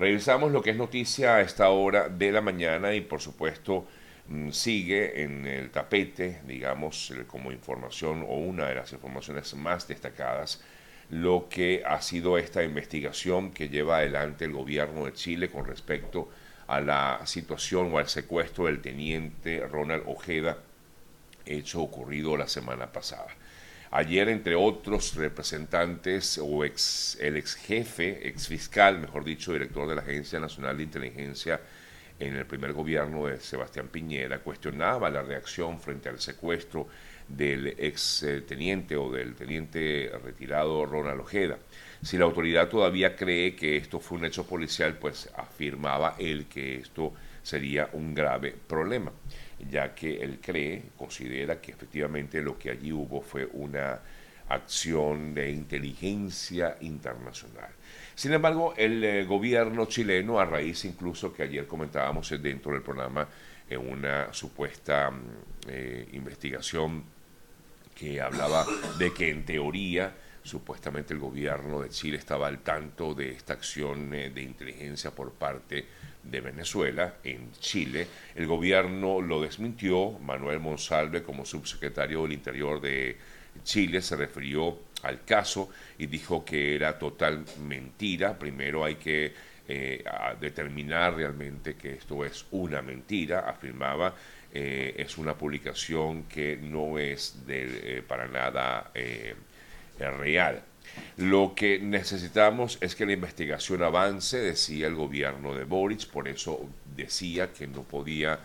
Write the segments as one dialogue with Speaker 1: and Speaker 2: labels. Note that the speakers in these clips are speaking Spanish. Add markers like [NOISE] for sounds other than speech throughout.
Speaker 1: Revisamos lo que es noticia a esta hora de la mañana y por supuesto mm, sigue en el tapete, digamos, como información o una de las informaciones más destacadas, lo que ha sido esta investigación que lleva adelante el gobierno de Chile con respecto a la situación o al secuestro del teniente Ronald Ojeda, hecho ocurrido la semana pasada. Ayer, entre otros representantes o ex, el ex jefe, ex fiscal, mejor dicho, director de la Agencia Nacional de Inteligencia en el primer gobierno de Sebastián Piñera, cuestionaba la reacción frente al secuestro del ex eh, teniente o del teniente retirado Ronald Ojeda. Si la autoridad todavía cree que esto fue un hecho policial, pues afirmaba él que esto sería un grave problema ya que él cree, considera que efectivamente lo que allí hubo fue una acción de inteligencia internacional. Sin embargo, el eh, gobierno chileno, a raíz incluso que ayer comentábamos dentro del programa, en una supuesta mm, eh, investigación que hablaba de que en teoría supuestamente el gobierno de Chile estaba al tanto de esta acción eh, de inteligencia por parte de Venezuela en Chile. El gobierno lo desmintió. Manuel Monsalve, como subsecretario del Interior de Chile, se refirió al caso y dijo que era total mentira. Primero hay que eh, determinar realmente que esto es una mentira, afirmaba. Eh, es una publicación que no es de, eh, para nada real. Lo que necesitamos es que la investigación avance, decía el gobierno de Boric, por eso decía que no podía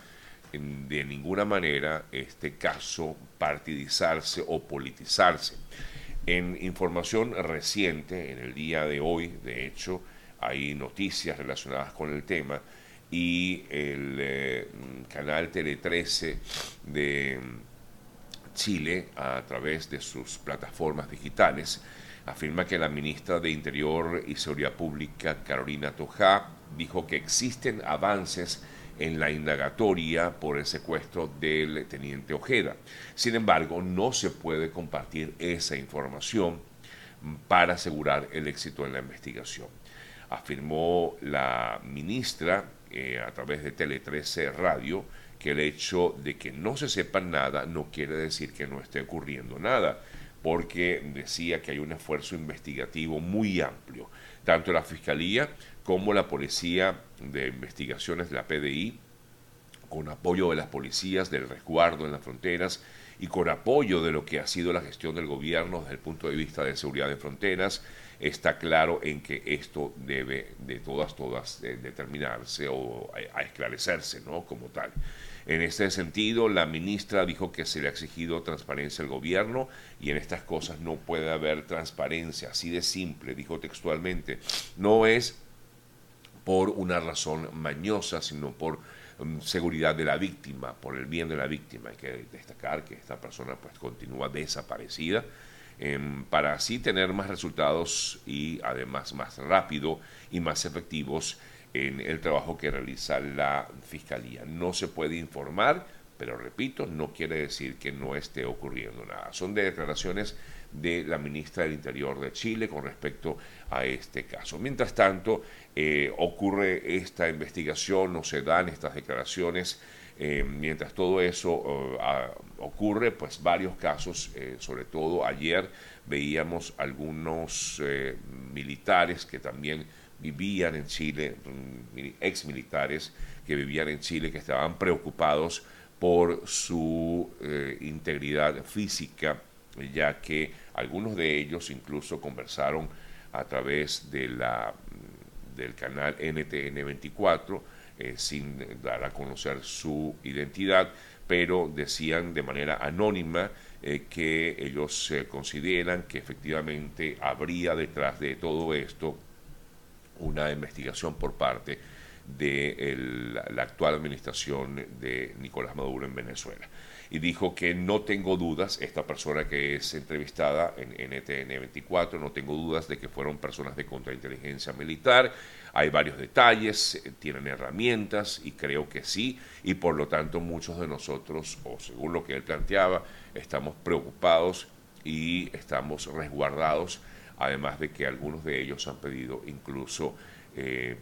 Speaker 1: de ninguna manera este caso partidizarse o politizarse. En información reciente, en el día de hoy, de hecho, hay noticias relacionadas con el tema y el eh, canal Tele 13 de Chile, a través de sus plataformas digitales, afirma que la ministra de Interior y Seguridad Pública, Carolina Toja, dijo que existen avances en la indagatoria por el secuestro del teniente Ojeda. Sin embargo, no se puede compartir esa información para asegurar el éxito en la investigación. Afirmó la ministra eh, a través de Tele 13 Radio que el hecho de que no se sepa nada no quiere decir que no esté ocurriendo nada porque decía que hay un esfuerzo investigativo muy amplio, tanto la Fiscalía como la Policía de Investigaciones de la PDI, con apoyo de las policías del resguardo en las fronteras y con apoyo de lo que ha sido la gestión del gobierno desde el punto de vista de seguridad de fronteras, está claro en que esto debe de todas, todas eh, determinarse o a, a esclarecerse, ¿no? Como tal. En este sentido, la ministra dijo que se le ha exigido transparencia al gobierno y en estas cosas no puede haber transparencia, así de simple, dijo textualmente. No es por una razón mañosa, sino por um, seguridad de la víctima, por el bien de la víctima. Hay que destacar que esta persona pues continúa desaparecida. Em, para así tener más resultados y además más rápido y más efectivos en el trabajo que realiza la Fiscalía. No se puede informar, pero repito, no quiere decir que no esté ocurriendo nada. Son declaraciones de la ministra del Interior de Chile con respecto a este caso. Mientras tanto, eh, ocurre esta investigación, no se dan estas declaraciones. Eh, mientras todo eso eh, ocurre, pues varios casos, sobre todo ayer veíamos algunos militares que también vivían en Chile, mm, ex militares que vivían en Chile, que estaban preocupados por su eh, integridad física, ya que algunos de ellos incluso conversaron a través de la, mm, del canal NTN 24, eh, sin dar a conocer su identidad, pero decían de manera anónima eh, que ellos consideran que efectivamente habría detrás de todo esto una investigación por parte de la actual administración de Nicolás Maduro en Venezuela. Y dijo que no tengo dudas, esta persona que es entrevistada en NTN 24, no tengo dudas de que fueron personas de contrainteligencia militar, hay varios detalles, eh, tienen herramientas y creo que sí, y por lo tanto muchos de nosotros, o según lo que él planteaba, estamos preocupados y estamos resguardados además de que algunos de ellos han pedido incluso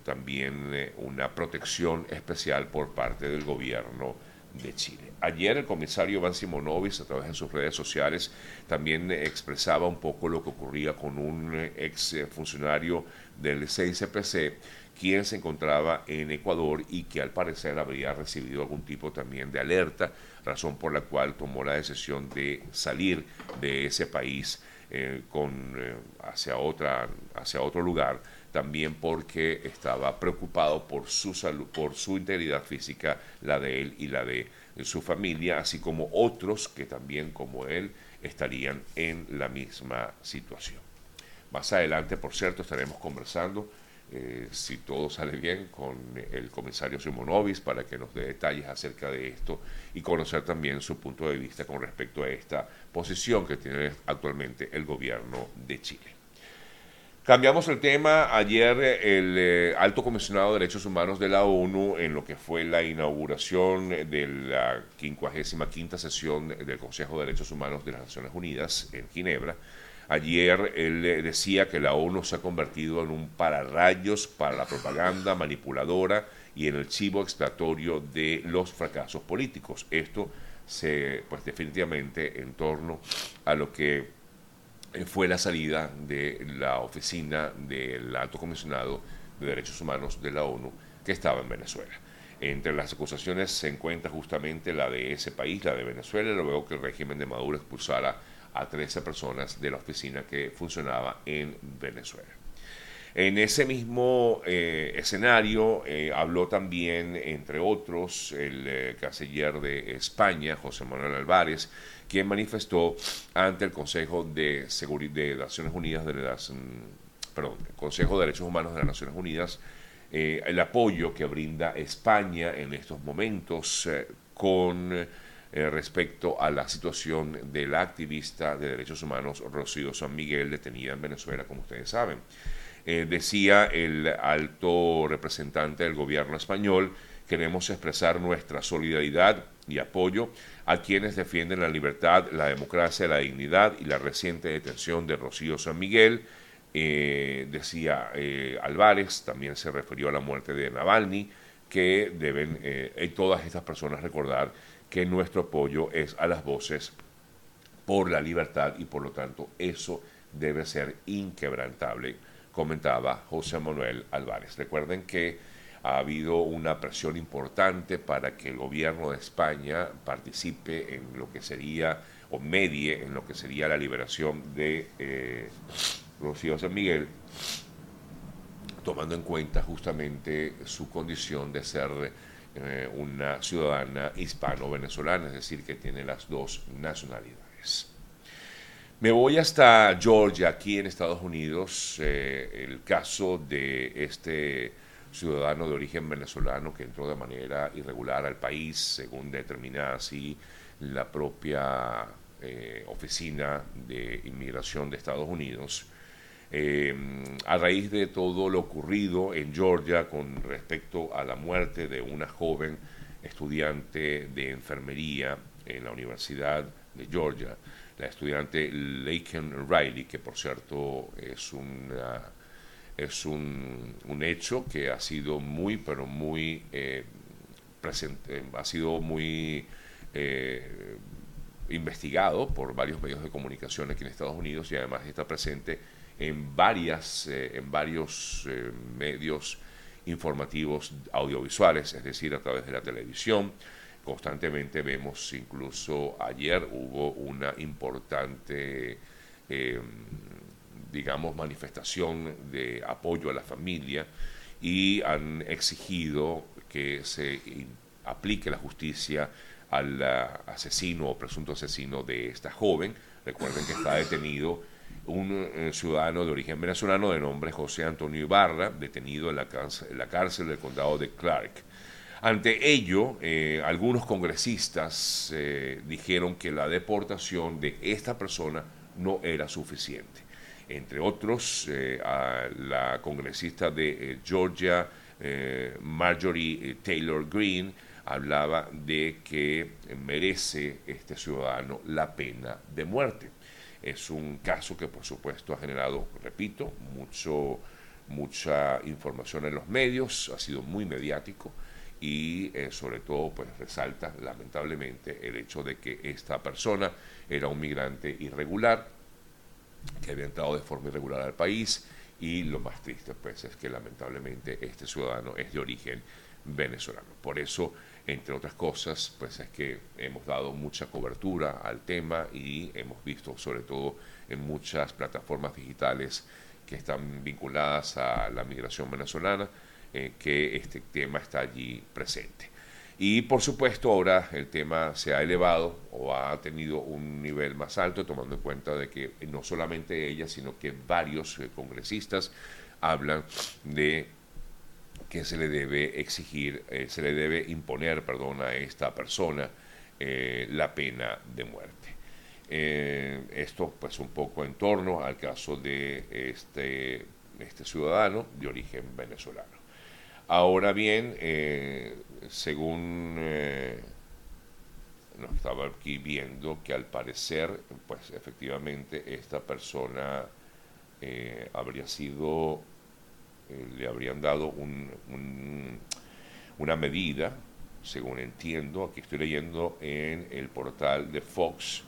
Speaker 1: también una protección especial por parte del gobierno de Chile. Ayer el comisario Iván Simonovic, a través de sus redes sociales, también expresaba un poco lo que ocurría con un ex funcionario del CICPC, quien se encontraba en Ecuador y que al parecer habría recibido algún tipo también de alerta, razón por la cual tomó la decisión de salir de ese país eh, con, eh, hacia, otra, hacia otro lugar también porque estaba preocupado por su salud, por su integridad física, la de él y la de su familia, así como otros que también como él estarían en la misma situación. Más adelante, por cierto, estaremos conversando, eh, si todo sale bien, con el comisario Simonovis para que nos dé detalles acerca de esto y conocer también su punto de vista con respecto a esta posición que tiene actualmente el gobierno de Chile. Cambiamos el tema. Ayer el eh, alto comisionado de Derechos Humanos de la ONU, en lo que fue la inauguración de la 55 sesión del Consejo de Derechos Humanos de las Naciones Unidas en Ginebra, ayer él decía que la ONU se ha convertido en un pararrayos para la propaganda manipuladora y en el chivo expiatorio de los fracasos políticos. Esto se, pues definitivamente en torno a lo que eh, fue la salida de la oficina del alto comisionado de derechos humanos de la ONU que estaba en Venezuela. Entre las acusaciones se encuentra justamente la de ese país, la de Venezuela, luego que el régimen de Maduro expulsara a 13 personas de la oficina que funcionaba en Venezuela. En ese mismo eh, escenario eh, habló también, entre otros, el canciller de España, José Manuel Álvarez, quien manifestó ante el Consejo de, de Naciones Unidas de las, mm, Consejo de Derechos Humanos de las Naciones Unidas eh, el apoyo que brinda España en estos momentos eh, con eh, respecto a la situación de la activista de derechos humanos Rocío San Miguel detenida en Venezuela, como ustedes saben. decía el alto representante del gobierno español, queremos expresar nuestra solidaridad y apoyo a quienes defienden la libertad, la democracia, la dignidad y la reciente detención de Rocío San Miguel. Eh, decía eh, Álvarez, también se refirió a la muerte de Navalny, que deben eh, todas estas personas recordar que nuestro apoyo es a las voces por la libertad y por lo tanto eso debe ser inquebrantable, comentaba José Manuel Álvarez. Recuerden que ha habido una presión importante para que el gobierno de España participe en lo que sería o medie en lo que sería la liberación de eh, Rocío San Miguel, tomando en cuenta justamente su condición de ser eh, una ciudadana hispano-venezolana, es decir, que tiene las dos nacionalidades. Me voy hasta Georgia, aquí en Estados Unidos, eh, el caso de este ciudadano de origen venezolano que entró de manera irregular al país, según determina así la propia eh, Oficina de Inmigración de Estados Unidos. Eh, a raíz de todo lo ocurrido en Georgia con respecto a la muerte de una joven estudiante de enfermería en la Universidad de Georgia, la estudiante Laken Riley, que por cierto es una es un, hecho que ha sido muy, pero muy eh, presente, ha sido muy eh, investigado por varios medios de comunicación aquí en Estados Unidos y además está presente en, varias, eh, en varios medios informativos audiovisuales, es decir, a través de la televisión. Constantemente vemos, incluso ayer hubo una importante digamos, manifestación de apoyo a la familia y han exigido que se aplique la justicia al asesino o presunto asesino de esta joven. Recuerden que está detenido un eh, ciudadano de origen venezolano de nombre José Antonio Ibarra, detenido en la, cárcel, del condado de Clark. Ante ello, eh, algunos congresistas eh, dijeron que la deportación de esta persona no era suficiente entre otros la congresista de Georgia, Marjorie Taylor Greene, hablaba de que merece este ciudadano la pena de muerte. Es un caso que por supuesto ha generado, repito, mucho, mucha información en los medios, ha sido muy mediático y eh, sobre todo pues resalta lamentablemente el hecho de que esta persona era un migrante irregular que había entrado de forma irregular al país y lo más triste pues es que lamentablemente este ciudadano es de origen venezolano. Por eso, entre otras cosas, pues es que hemos dado mucha cobertura al tema y hemos visto sobre todo en muchas plataformas digitales que están vinculadas a la migración venezolana, eh, que este tema está allí presente. Y por supuesto ahora el tema se ha elevado o ha tenido un nivel más alto, tomando en cuenta de que no solamente ella, sino que varios eh, congresistas hablan de que se le debe exigir, eh, se le debe imponer, perdón, a esta persona la pena de muerte. Eh, esto pues un poco en torno al caso de este, este ciudadano de origen venezolano. Ahora bien, eh, según eh, nos estaba aquí viendo que al parecer, pues efectivamente esta persona habría sido, le habrían dado un, una medida, según entiendo, aquí estoy leyendo en el portal de Fox,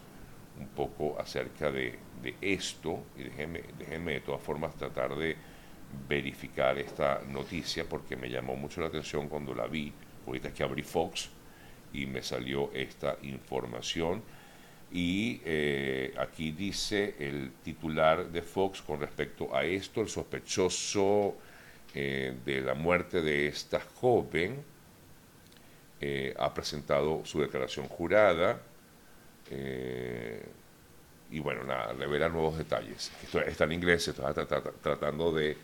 Speaker 1: un poco acerca de, esto y déjenme, déjenme de todas formas tratar de verificar esta noticia porque me llamó mucho la atención cuando la vi. Ahorita es que abrí Fox y me salió esta información. Y eh, aquí dice el titular de Fox con respecto a esto, el sospechoso eh, de la muerte de esta joven eh, ha presentado su declaración jurada y bueno, nada, revela nuevos detalles. Esto está en inglés, está tratando de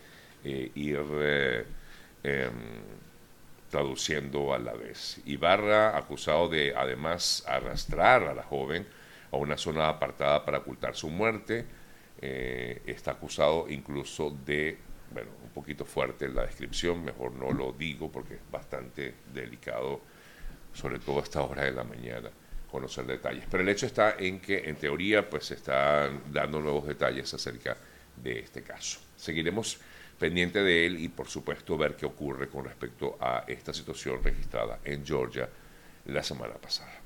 Speaker 1: ir em, traduciendo a la vez. Ibarra, acusado de además arrastrar a la joven a una zona apartada para ocultar su muerte, está acusado incluso de, bueno, un poquito fuerte la descripción, mejor no lo digo porque es bastante delicado, sobre todo a esta hora de la mañana conocer detalles. Pero el hecho está en que, en teoría, pues se están dando nuevos detalles acerca de este caso. Seguiremos pendiente de él y, por supuesto, ver qué ocurre con respecto a esta situación registrada en Georgia la semana pasada.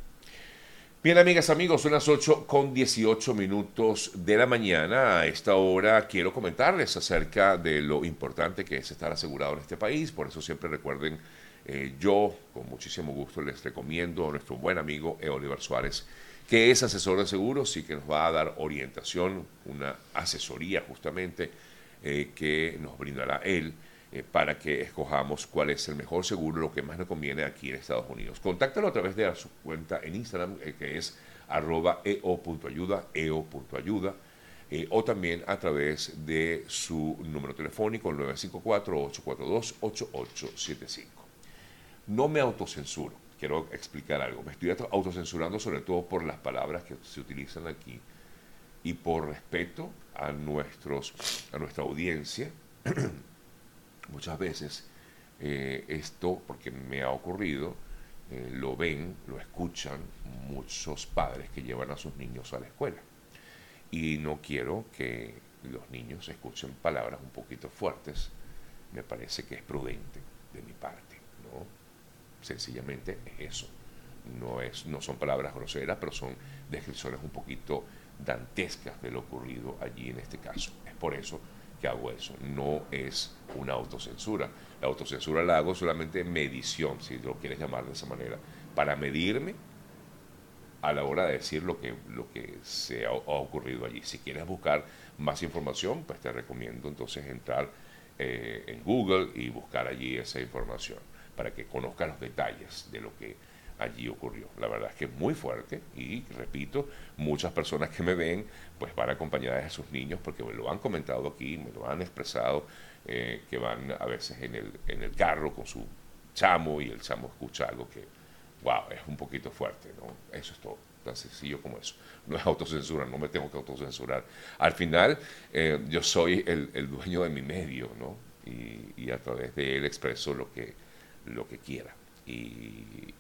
Speaker 1: Bien, amigas, amigos, son las 8 con 18 minutos de la mañana. A esta hora quiero comentarles acerca de lo importante que es estar asegurado en este país. Por eso siempre recuerden eh, yo, con muchísimo gusto, les recomiendo a nuestro buen amigo E. Suárez, que es asesor de seguros y que nos va a dar orientación, una asesoría justamente eh, que nos brindará él eh, para que escojamos cuál es el mejor seguro, lo que más nos conviene aquí en Estados Unidos. Contáctalo a través de su cuenta en Instagram, que es arroba eo.ayuda, eo.ayuda, o también a través de su número telefónico, 954-842-8875 no me autocensuro, quiero explicar algo, me estoy autocensurando sobre todo por las palabras que se utilizan aquí y por respeto a, nuestros, a nuestra audiencia. [CLEARS THROAT] Muchas veces eh, esto, porque me ha ocurrido, eh, lo ven, lo escuchan muchos padres que llevan a sus niños a la escuela. Y no quiero que los niños escuchen palabras un poquito fuertes. Me parece que es prudente de mi parte, ¿no? Sencillamente es eso. No, es, no son palabras groseras, pero son descripciones un poquito dantescas de lo ocurrido allí en este caso. Es por eso que hago eso. No es una autocensura. La autocensura la hago solamente en medición, si lo quieres llamar de esa manera, para medirme a la hora de decir lo que, lo que se ha, ocurrido allí. Si quieres buscar más información, pues te recomiendo entonces entrar eh, en Google y buscar allí esa información para que conozca los detalles de lo que allí ocurrió. La verdad es que es muy fuerte y, repito, muchas personas que me ven pues van acompañadas de sus niños porque me lo han comentado aquí, me lo han expresado, eh, que van a veces en el, en el carro con su chamo y el chamo escucha algo que, wow, es un poquito fuerte, ¿no? Eso es todo tan sencillo como eso. No es autocensura, no me tengo que autocensurar. Al final, eh, yo soy el, dueño de mi medio, ¿no? Y, y a través de él expreso lo que lo que quiera. Y,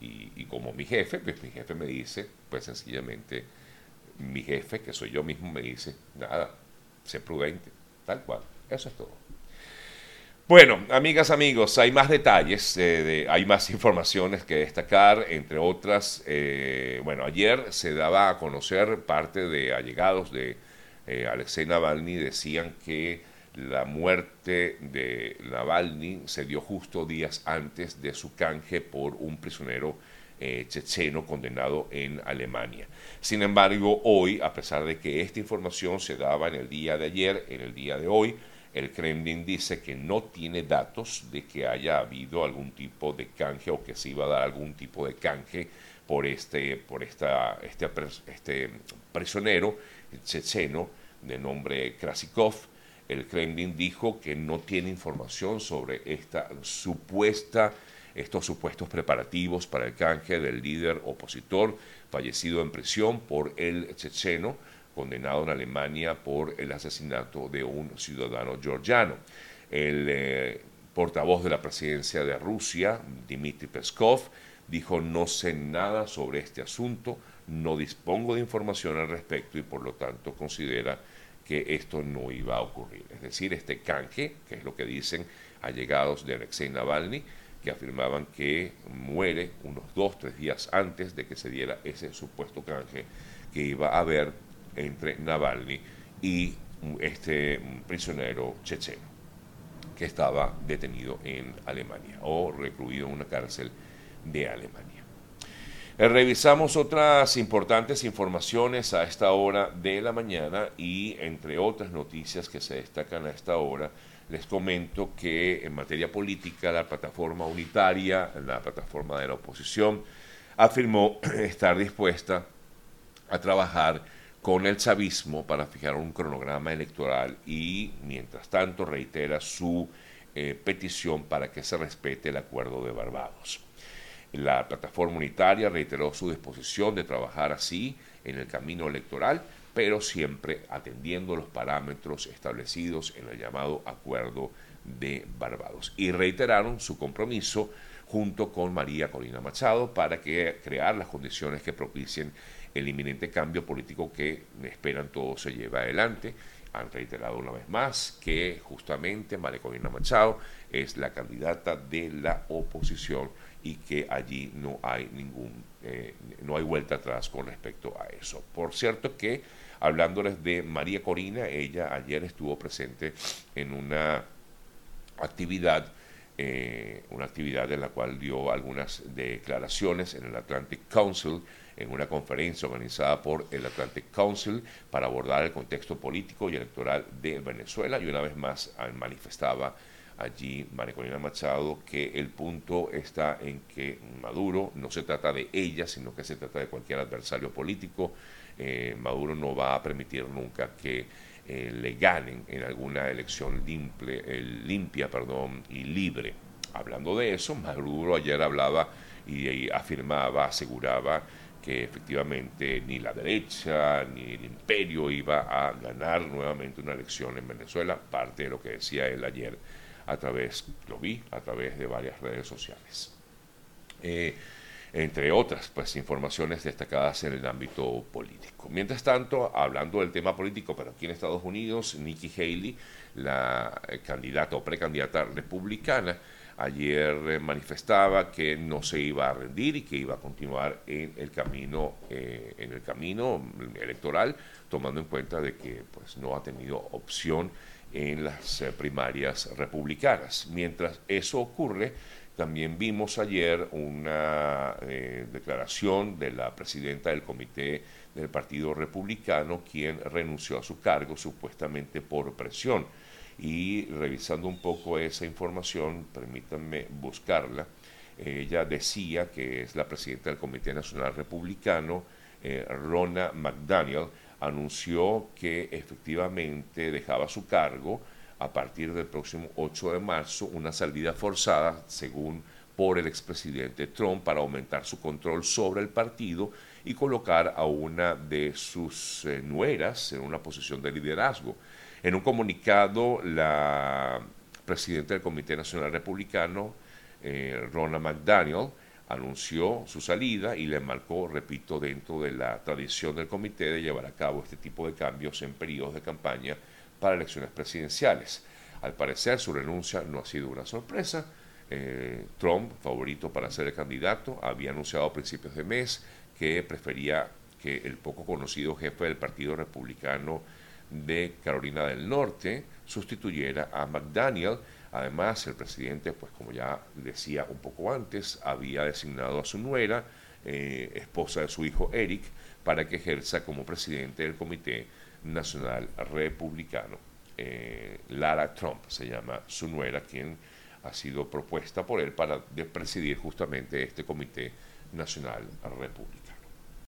Speaker 1: como mi jefe, pues mi jefe me dice, pues sencillamente, mi jefe, que soy yo mismo, me dice, nada, sé prudente, tal cual, eso es todo. Bueno, amigas, amigos, hay más detalles, eh, hay más [LAUGHS] informaciones que destacar, entre otras, eh, bueno, ayer se daba a conocer parte de allegados de eh, Alexei Navalny, decían que la muerte de Navalny se dio justo días antes de su canje por un prisionero checheno condenado en Alemania. Sin embargo, hoy, a pesar de que esta información se daba en el día de ayer, en el día de hoy, el Kremlin dice que no tiene datos de que haya habido algún tipo de canje o que se iba a dar algún tipo de canje por este, por esta, este, este prisionero checheno de nombre Krasikov. El Kremlin dijo que no tiene información sobre esta supuesta, estos supuestos preparativos para el canje del líder opositor fallecido en prisión por el checheno condenado en Alemania por el asesinato de un ciudadano georgiano. El eh, portavoz de la presidencia de Rusia, Dmitry Peskov, dijo no sé nada sobre este asunto, no dispongo de información al respecto y por lo tanto considera que esto no iba a ocurrir. Es decir, este canje, que es lo que dicen allegados de Alexei Navalny, que afirmaban que muere unos dos, tres días antes de que se diera ese supuesto canje que iba a haber entre Navalny y este prisionero checheno que estaba detenido en Alemania o recluido en una cárcel de Alemania. Eh, revisamos otras importantes informaciones a esta hora de la mañana y entre otras noticias que se destacan a esta hora, les comento que en materia política la plataforma unitaria, la plataforma de la oposición, afirmó [CLEARS THROAT] estar dispuesta a trabajar con el chavismo para fijar un cronograma electoral y, mientras tanto, reitera su eh, petición para que se respete el acuerdo de Barbados. La plataforma unitaria reiteró su disposición de trabajar así en el camino electoral, pero siempre atendiendo los parámetros establecidos en el llamado acuerdo de Barbados. Y reiteraron su compromiso junto con María Corina Machado para que crear las condiciones que propicien el inminente cambio político que esperan todos se lleve adelante. Han reiterado una vez más que justamente María Machado es la candidata de la oposición y que allí no hay ningún, eh, no hay vuelta atrás con respecto a eso. Por cierto que, hablándoles de María Corina, ella ayer estuvo presente en una actividad eh, una actividad en la cual dio algunas declaraciones en el Atlantic Council, en una conferencia organizada por el Atlantic Council para abordar el contexto político y electoral de Venezuela y una vez más manifestaba allí María Machado que el punto está en que Maduro no se trata de ella, sino que se trata de cualquier adversario político. Eh, Maduro no va a permitir nunca que eh, le ganen en alguna elección limpia perdón, y libre. Hablando de eso, Maduro ayer hablaba y, afirmaba, aseguraba que efectivamente ni la derecha ni el imperio iba a ganar nuevamente una elección en Venezuela, parte de lo que decía él ayer a través, lo vi a través de varias redes sociales. Eh, entre otras pues, informaciones destacadas en el ámbito político. Mientras tanto, hablando del tema político, pero aquí en Estados Unidos, Nikki Haley, la eh, candidata o precandidata republicana, ayer eh, manifestaba que no se iba a rendir y que iba a continuar en el camino, en el camino electoral, tomando en cuenta de que pues, no ha tenido opción en las primarias republicanas. Mientras eso ocurre, también vimos ayer una eh, declaración de la presidenta del comité del Partido Republicano, quien renunció a su cargo supuestamente por presión. Y revisando un poco esa información, permítanme buscarla, ella decía que es la presidenta del Comité Nacional Republicano, eh, Rona McDaniel, anunció que efectivamente dejaba su cargo a partir del próximo 8 de marzo una salida forzada, según por el expresidente Trump, para aumentar su control sobre el partido y colocar a una de sus eh, nueras en una posición de liderazgo. En un comunicado, la presidenta del Comité Nacional Republicano, eh, Rona McDaniel, anunció su salida y le marcó, repito, dentro de la tradición del comité de llevar a cabo este tipo de cambios en periodos de campaña para elecciones presidenciales. Al parecer su renuncia no ha sido una sorpresa. Eh, Trump, favorito para ser el candidato, había anunciado a principios de mes que prefería que el poco conocido jefe del Partido Republicano de Carolina del Norte sustituyera a McDaniel. Además, el presidente, pues como ya decía un poco antes, había designado a su nuera, eh, esposa de su hijo Eric, para que ejerza como presidente del Comité Nacional Republicano. Eh, Lara Trump se llama su nuera, quien ha sido propuesta por él para presidir justamente este Comité Nacional Republicano.